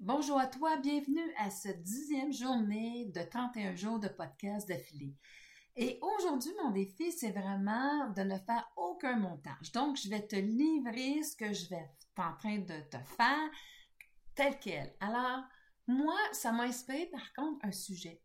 Bonjour à toi, bienvenue à cette dixième journée de 31 jours de podcast d'affilée. Et aujourd'hui, mon défi, c'est vraiment de ne faire aucun montage. Donc, je vais te livrer ce que je vais en train de te faire tel quel. Alors, moi, ça m'a inspiré par contre un sujet.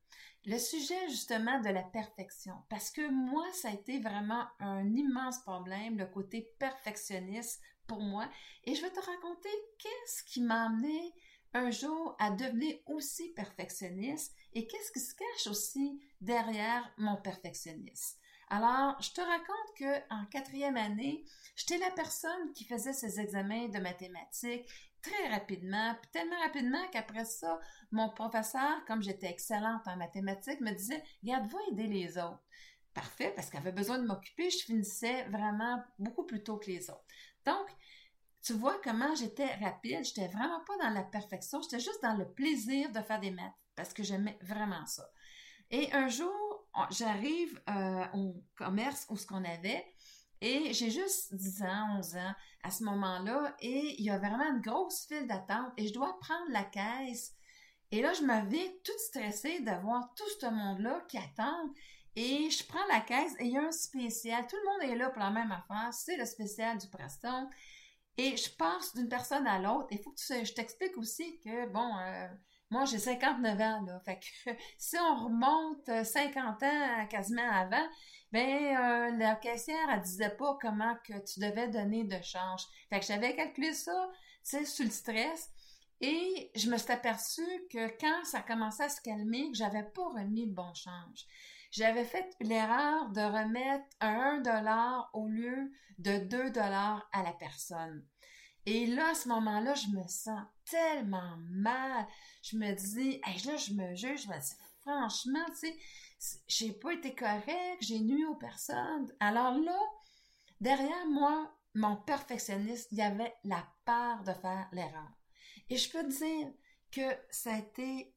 Le sujet justement de la perfection. Parce que moi, ça a été vraiment un immense problème, le côté perfectionniste pour moi. Et je vais te raconter qu'est-ce qui m'a amené un jour à devenir aussi perfectionniste et qu'est-ce qui se cache aussi derrière mon perfectionnisme? Alors, je te raconte que en quatrième année, j'étais la personne qui faisait ses examens de mathématiques très rapidement, tellement rapidement qu'après ça, mon professeur, comme j'étais excellente en mathématiques, me disait "Regarde, va aider les autres." Parfait, parce qu'elle avait besoin de m'occuper, je finissais vraiment beaucoup plus tôt que les autres. Donc, tu vois comment j'étais rapide, j'étais vraiment pas dans la perfection, j'étais juste dans le plaisir de faire des maths parce que j'aimais vraiment ça. Et un jour, j'arrive euh, au commerce où ce qu'on avait et j'ai juste 10 ans, 11 ans à ce moment-là et il y a vraiment une grosse file d'attente et je dois prendre la caisse. Et là, je m'avais toute stressée d'avoir tout ce monde-là qui attend. Et je prends la caisse et il y a un spécial. Tout le monde est là pour la même affaire. C'est le spécial du Preston. Et je passe d'une personne à l'autre. Il faut que tu, je t'explique aussi que, bon, euh, moi, j'ai 59 ans, là. Fait que si on remonte 50 ans quasiment avant, ben euh, la caissière, elle disait pas comment que tu devais donner de change. Fait que j'avais calculé ça, tu sais, sous le stress. Et je me suis aperçue que quand ça commençait à se calmer, que j'avais pas remis le bon change j'avais fait l'erreur de remettre un dollar au lieu de 2 dollars à la personne. Et là, à ce moment-là, je me sens tellement mal. Je me dis, là, je me juge, je me dis, franchement, tu sais, j'ai pas été correct, j'ai nu aux personnes. Alors là, derrière moi, mon perfectionniste, il y avait la peur de faire l'erreur. Et je peux te dire que ça a été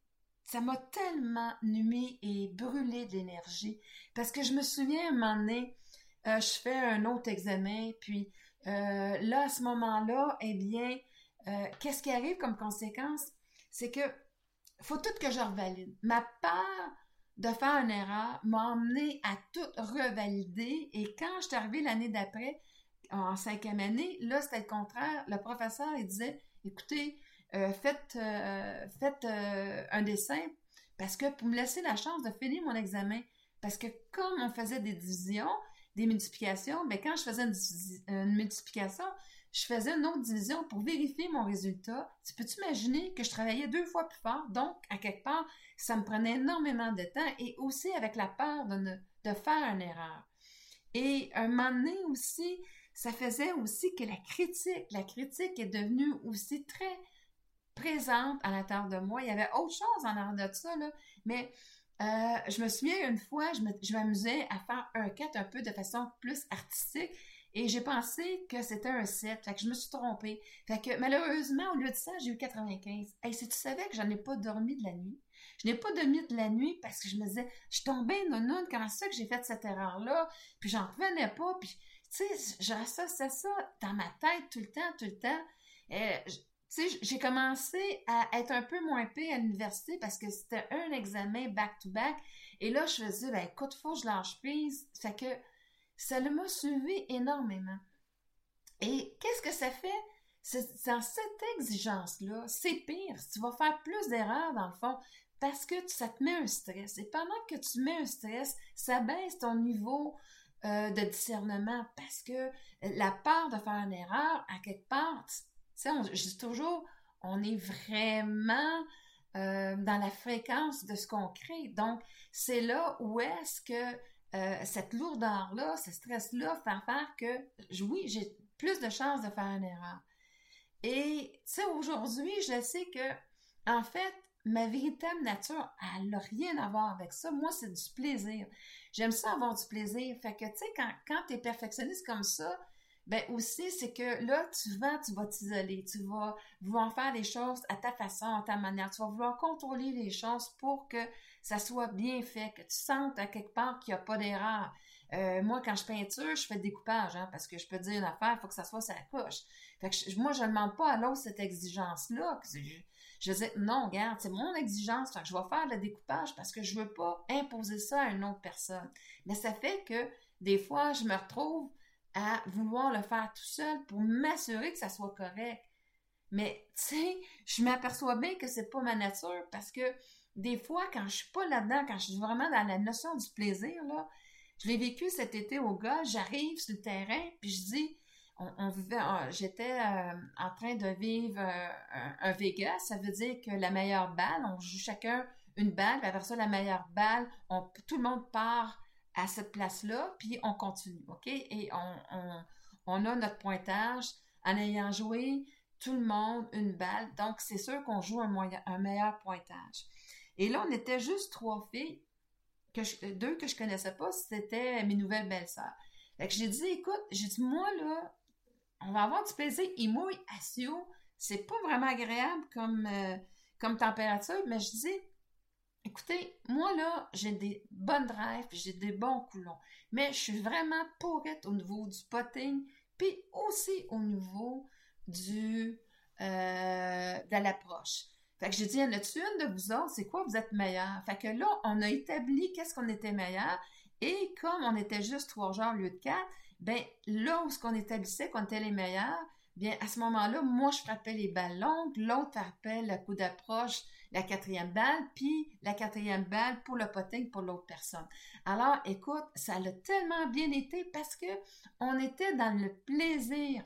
ça m'a tellement numé et brûlé d'énergie parce que je me souviens un moment donné, euh, je fais un autre examen, puis euh, là, à ce moment-là, eh bien, euh, qu'est-ce qui arrive comme conséquence? C'est que faut tout que je revalide. Ma peur de faire une erreur m'a emmené à tout revalider et quand je suis arrivée l'année d'après, en cinquième année, là, c'était le contraire. Le professeur, il disait, écoutez, euh, faites, euh, euh, un dessin parce que pour me laisser la chance de finir mon examen. Parce que comme on faisait des divisions, des multiplications, ben quand je faisais une, multiplication, je faisais une autre division pour vérifier mon résultat. Tu peux t'imaginer que je travaillais deux fois plus fort, donc à quelque part, ça me prenait énormément de temps et aussi avec la peur de, de faire une erreur. Et un moment donné aussi, ça faisait aussi que la critique, la critique est devenue aussi très présente à l'intérieur de moi. Il y avait autre chose en arrière de ça, là, mais euh, je me souviens une fois, je m'amusais à faire un 4 un peu de façon plus artistique et j'ai pensé que c'était un 7. Fait que je me suis trompée. Fait que malheureusement, au lieu de ça, j'ai eu 95. Et si tu savais que j'en ai pas dormi de la nuit, je n'ai pas dormi de la nuit parce que je me disais, je tombée non comment ça que j'ai fait cette erreur-là, puis j'en revenais pas, puis tu sais, à ça dans ma tête tout le temps, tout le temps. Euh, j'ai commencé à être un peu moins payée à l'université parce que c'était un examen back-to-back. Et là, je faisais, ben écoute, faut que je lâche prise. Fait que ça m'a suivi énormément. Et qu'est-ce que ça fait? C'est dans cette exigence-là, c'est pire. Tu vas faire plus d'erreurs, dans le fond, parce que ça te met un stress. Et pendant que tu mets un stress, ça baisse ton niveau euh, de discernement parce que la peur de faire une erreur, à quelque part, sais, je dis toujours, on est vraiment euh, dans la fréquence de ce qu'on crée. Donc, c'est là où est-ce que euh, cette lourdeur-là, ce stress-là, fait faire que, oui, j'ai plus de chances de faire une erreur. Et, tu sais, aujourd'hui, je sais que, en fait, ma véritable nature, elle n'a rien à voir avec ça. Moi, c'est du plaisir. J'aime ça avoir du plaisir. Fait que, tu sais, quand, quand tu es perfectionniste comme ça, ben aussi, c'est que là, tu vas, tu vas t'isoler, tu vas vouloir faire les choses à ta façon, à ta manière, tu vas vouloir contrôler les choses pour que ça soit bien fait, que tu sentes à quelque part qu'il n'y a pas d'erreur. Euh, moi, quand je peinture, je fais le découpage, hein, parce que je peux dire une affaire, il faut que ça soit ça coche. Fait que moi, je ne demande pas à l'autre cette exigence-là. Je, dis, non, regarde, c'est mon exigence, je vais faire le découpage parce que je veux pas imposer ça à une autre personne. Mais ça fait que des fois, je me retrouve à vouloir le faire tout seul pour m'assurer que ça soit correct. Mais, tu sais, je m'aperçois bien que c'est pas ma nature parce que des fois, quand je suis pas là-dedans, quand je suis vraiment dans la notion du plaisir, là, je l'ai vécu cet été au gars, j'arrive sur le terrain, puis je dis, on, vivait, j'étais euh, en train de vivre euh, un, Vegas, ça veut dire que la meilleure balle, on joue chacun une balle, puis après ça, la meilleure balle, tout le monde part à cette place-là, puis on continue, OK? Et on, a notre pointage en ayant joué tout le monde une balle. Donc, c'est sûr qu'on joue un, un, meilleur pointage. Et là, on était juste trois filles, deux que je connaissais pas, c'était mes nouvelles belles-sœurs. Fait que j'ai dit, écoute, j'ai dit, moi, là, on va avoir du plaisir. Il mouille asio. C'est pas vraiment agréable comme, euh, comme température, mais je dis, Écoutez, moi là, j'ai des bonnes drives, j'ai des bons coulons, mais je suis vraiment pourrette au niveau du potting, puis aussi au niveau du euh, de l'approche. Fait que j'ai dit, y a-tu une de vous autres, c'est quoi vous êtes meilleur? Fait que là, on a établi qu'est-ce qu'on était meilleur, et comme on était juste trois genres au lieu de quatre, ben là où ce qu'on établissait qu'on était les meilleurs, à ce moment-là, moi je frappais les balles longues, l'autre frappait le coup d'approche, la quatrième balle, puis la quatrième balle pour le potting pour l'autre personne. Alors, écoute, ça a tellement bien été parce que on était dans le plaisir.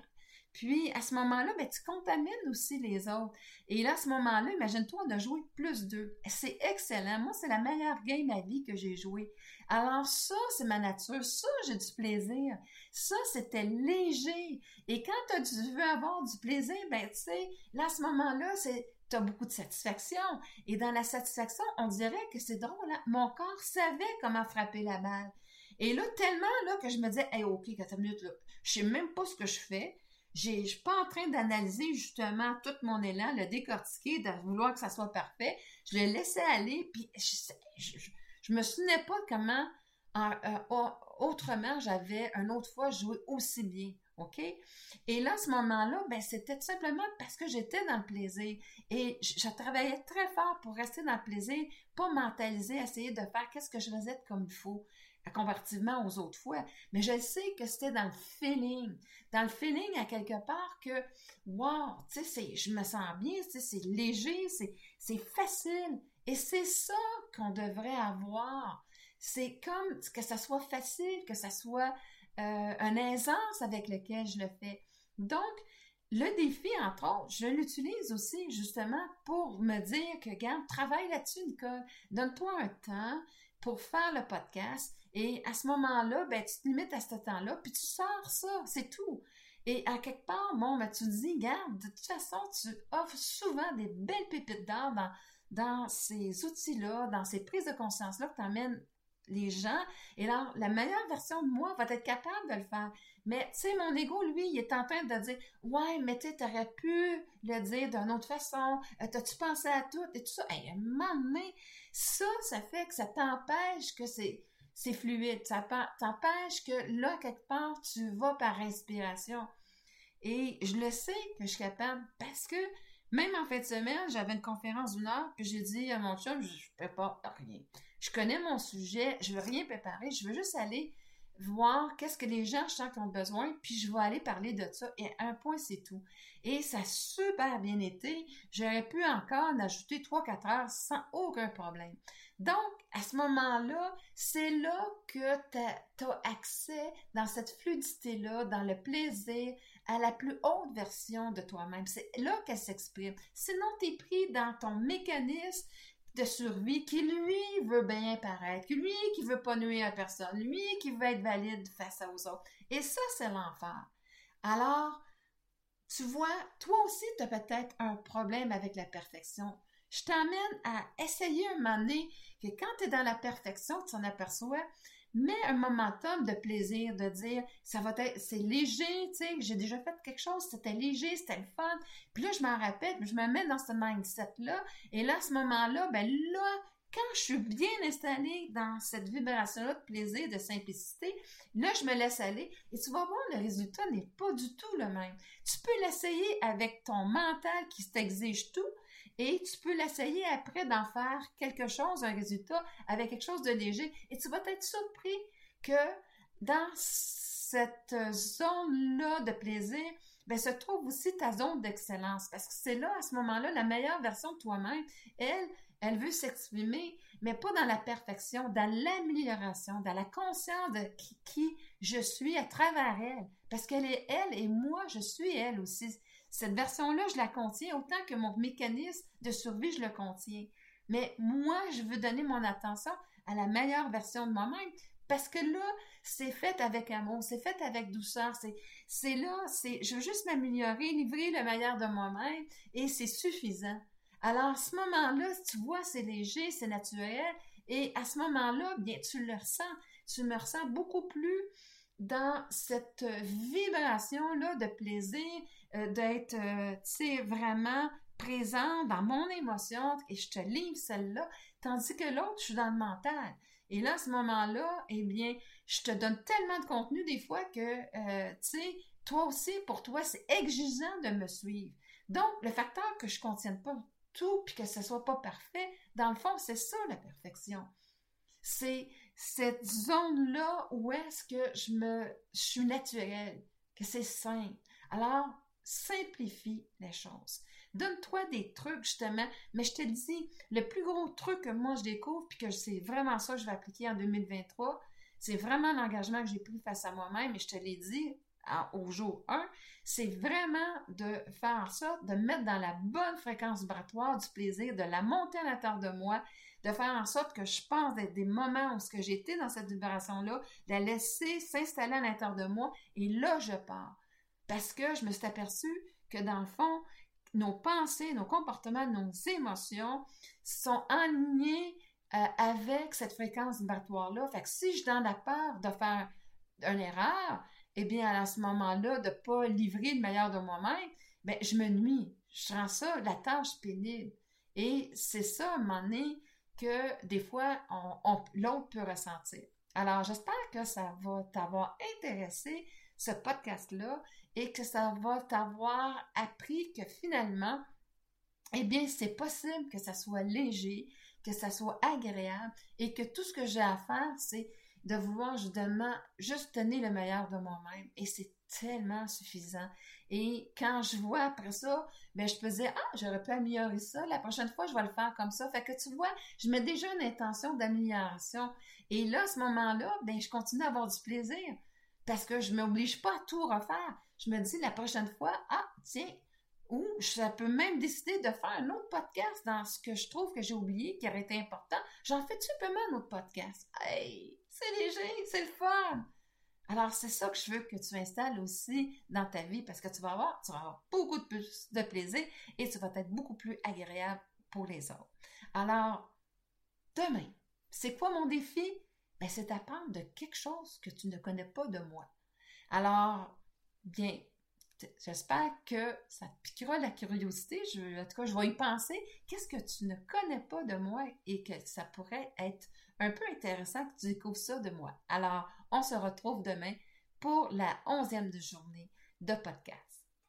Puis, à ce moment-là, ben, tu contamines aussi les autres. Et là, à ce moment-là, imagine-toi, on a joué plus deux. C'est excellent. Moi, c'est la meilleure game à vie que j'ai jouée. Alors, ça, c'est ma nature. Ça, j'ai du plaisir. Ça, c'était léger. Et quand tu veux avoir du plaisir, ben, tu sais, là, à ce moment-là, c'est tu as beaucoup de satisfaction. Et dans la satisfaction, on dirait que c'est drôle, hein? mon corps savait comment frapper la balle. Et là, tellement là que je me disais, hey, OK, 4 minutes, là, je sais même pas ce que je fais. Je suis pas en train d'analyser justement tout mon élan, le décortiquer, de vouloir que ça soit parfait. Je le laissais aller, puis je, je, me souvenais pas comment euh, autrement j'avais une autre fois joué aussi bien. OK? Et là, à ce moment-là, ben, c'était tout simplement parce que j'étais dans le plaisir. Et je, travaillais très fort pour rester dans le plaisir, pas mentaliser, essayer de faire qu'est-ce que je faisais comme il faut, comparativement aux autres fois. Mais je sais que c'était dans le feeling. Dans le feeling, à quelque part, que, wow, tu sais, je me sens bien, tu sais, c'est léger, c'est facile. Et c'est ça qu'on devrait avoir. C'est comme que ça soit facile, que ça soit euh, une aisance avec lequel je le fais. Donc, le défi, entre autres, je l'utilise aussi justement pour me dire que, regarde, travaille là-dessus, Nicole. Donne-toi un temps pour faire le podcast et à ce moment-là, ben, tu te limites à ce temps-là, puis tu sors ça, c'est tout. Et à quelque part, bon, ben, tu te dis, regarde, de toute façon, tu offres souvent des belles pépites d'art dans, dans ces outils-là, dans ces prises de conscience-là que tu les gens. Et alors, la meilleure version de moi va être capable de le faire. Mais, tu sais, mon ego, lui, il est en train de dire, ouais, mais tu aurais pu le dire d'une autre façon. Euh, t'as-tu pensé à tout et tout ça? Et à un moment donné, ça, ça fait que ça t'empêche que c'est, c'est fluide. Ça t'empêche que là, quelque part, tu vas par inspiration. Et je le sais que je suis capable parce que même en fin de semaine, j'avais une conférence d'une heure, puis j'ai dit à mon chum, je ne pas rien je connais mon sujet, je veux rien préparer, je veux juste aller voir qu'est-ce que les gens je ont besoin, puis je vais aller parler de ça. Et un point, c'est tout. Et ça a super bien été. J'aurais pu encore en ajouter 3-4 heures sans aucun problème. Donc, à ce moment-là, c'est là que tu as, accès dans cette fluidité-là, dans le plaisir, à la plus haute version de toi-même. C'est là qu'elle s'exprime. Sinon, tu es pris dans ton mécanisme de survie qui, lui, veut bien paraître, lui, qui veut pas nuire à personne, lui, qui veut être valide face aux autres. Et ça, c'est l'enfer. Alors, tu vois, toi aussi, tu as peut-être un problème avec la perfection. Je t'emmène à essayer un moment donné que quand tu es dans la perfection, tu t'en aperçois, mais un momentum de plaisir, de dire, ça va être, c'est léger, tu sais, j'ai déjà fait quelque chose, c'était léger, c'était le fun. Puis là, je m'en rappelle, je me mets dans ce mindset-là, et là, à ce moment-là, ben là, quand je suis bien installée dans cette vibration-là de plaisir, de simplicité, là, je me laisse aller et tu vas voir, le résultat n'est pas du tout le même. Tu peux l'essayer avec ton mental qui t'exige tout et tu peux l'essayer après d'en faire quelque chose, un résultat, avec quelque chose de léger et tu vas être surpris que dans cette zone-là de plaisir, ben, se trouve aussi ta zone d'excellence. Parce que c'est là, à ce moment-là, la meilleure version de toi-même. Elle, elle veut s'exprimer, mais pas dans la perfection, dans l'amélioration, dans la conscience de qui, je suis à travers elle. Parce qu'elle est elle et moi, je suis elle aussi. Cette version-là, je la contiens autant que mon mécanisme de survie, je le contiens. Mais moi, je veux donner mon attention à la meilleure version de moi-même. Parce que là, c'est fait avec amour, c'est fait avec douceur, c'est là, c'est je veux juste m'améliorer, livrer le meilleur de moi-même et c'est suffisant. Alors, à ce moment-là, tu vois, c'est léger, c'est naturel et à ce moment-là, bien, tu le ressens, tu me ressens beaucoup plus dans cette vibration-là de plaisir, euh, d'être, euh, tu sais, vraiment présent dans mon émotion et je te livre celle-là, tandis que l'autre, je suis dans le mental. Et là, à ce moment-là, eh bien, je te donne tellement de contenu des fois que, euh, tu sais, toi aussi, pour toi, c'est exigeant de me suivre. Donc, le facteur que je ne contienne pas tout puis que ce soit pas parfait, dans le fond, c'est ça la perfection. C'est cette zone-là où est-ce que je me, suis naturelle, que c'est simple. Alors, simplifie les choses. Donne-toi des trucs, justement. Mais je te dis, le plus gros truc que moi je découvre, puis que c'est vraiment ça que je vais appliquer en 2023, c'est vraiment l'engagement que j'ai pris face à moi-même, et je te l'ai dit au jour 1, c'est vraiment de faire ça, de mettre dans la bonne fréquence vibratoire du plaisir, de la monter à l'intérieur de moi, de faire en sorte que je pense d'être des moments où ce que j'étais dans cette vibration-là, la laisser s'installer à l'intérieur de moi, et là, je pars. Parce que je me suis aperçue que dans le fond, nos pensées, nos comportements, nos émotions sont alignés euh, avec cette fréquence vibratoire-là. Fait que si je suis dans la peur de faire une erreur, eh bien, à ce moment-là, de ne pas livrer le meilleur de moi-même, ben, je me nuis. Je rends ça la tâche pénible. Et c'est ça, à un que des fois, on, l'autre peut ressentir. Alors, j'espère que ça va t'avoir intéressé, ce podcast-là, et que ça va t'avoir appris que finalement, eh bien, c'est possible que ça soit léger, que ça soit agréable, et que tout ce que j'ai à faire, c'est de vouloir justement juste donner le meilleur de moi-même. Et c'est tellement suffisant. Et quand je vois après ça, ben je peux dire ah j'aurais pu améliorer ça. La prochaine fois je vais le faire comme ça. Fait que tu vois, je mets déjà une intention d'amélioration. Et là à ce moment-là, ben je continue à avoir du plaisir parce que je m'oblige pas à tout refaire. Je me dis la prochaine fois ah tiens ou ça peut même décider de faire un autre podcast dans ce que je trouve que j'ai oublié qui aurait été important. J'en fais simplement un autre podcast? Hey, c'est léger, c'est le fun. Alors, c'est ça que je veux que tu installes aussi dans ta vie parce que tu vas avoir, tu vas avoir beaucoup de plus de plaisir et tu vas être beaucoup plus agréable pour les autres. Alors, demain, c'est quoi mon défi? Ben, c'est d'apprendre de quelque chose que tu ne connais pas de moi. Alors, bien, j'espère que ça te piquera la curiosité. En tout cas, je vais y penser. Qu'est-ce que tu ne connais pas de moi et que ça pourrait être un peu intéressant que tu découvres ça de moi. Alors, on se retrouve demain pour la onzième journée de podcast.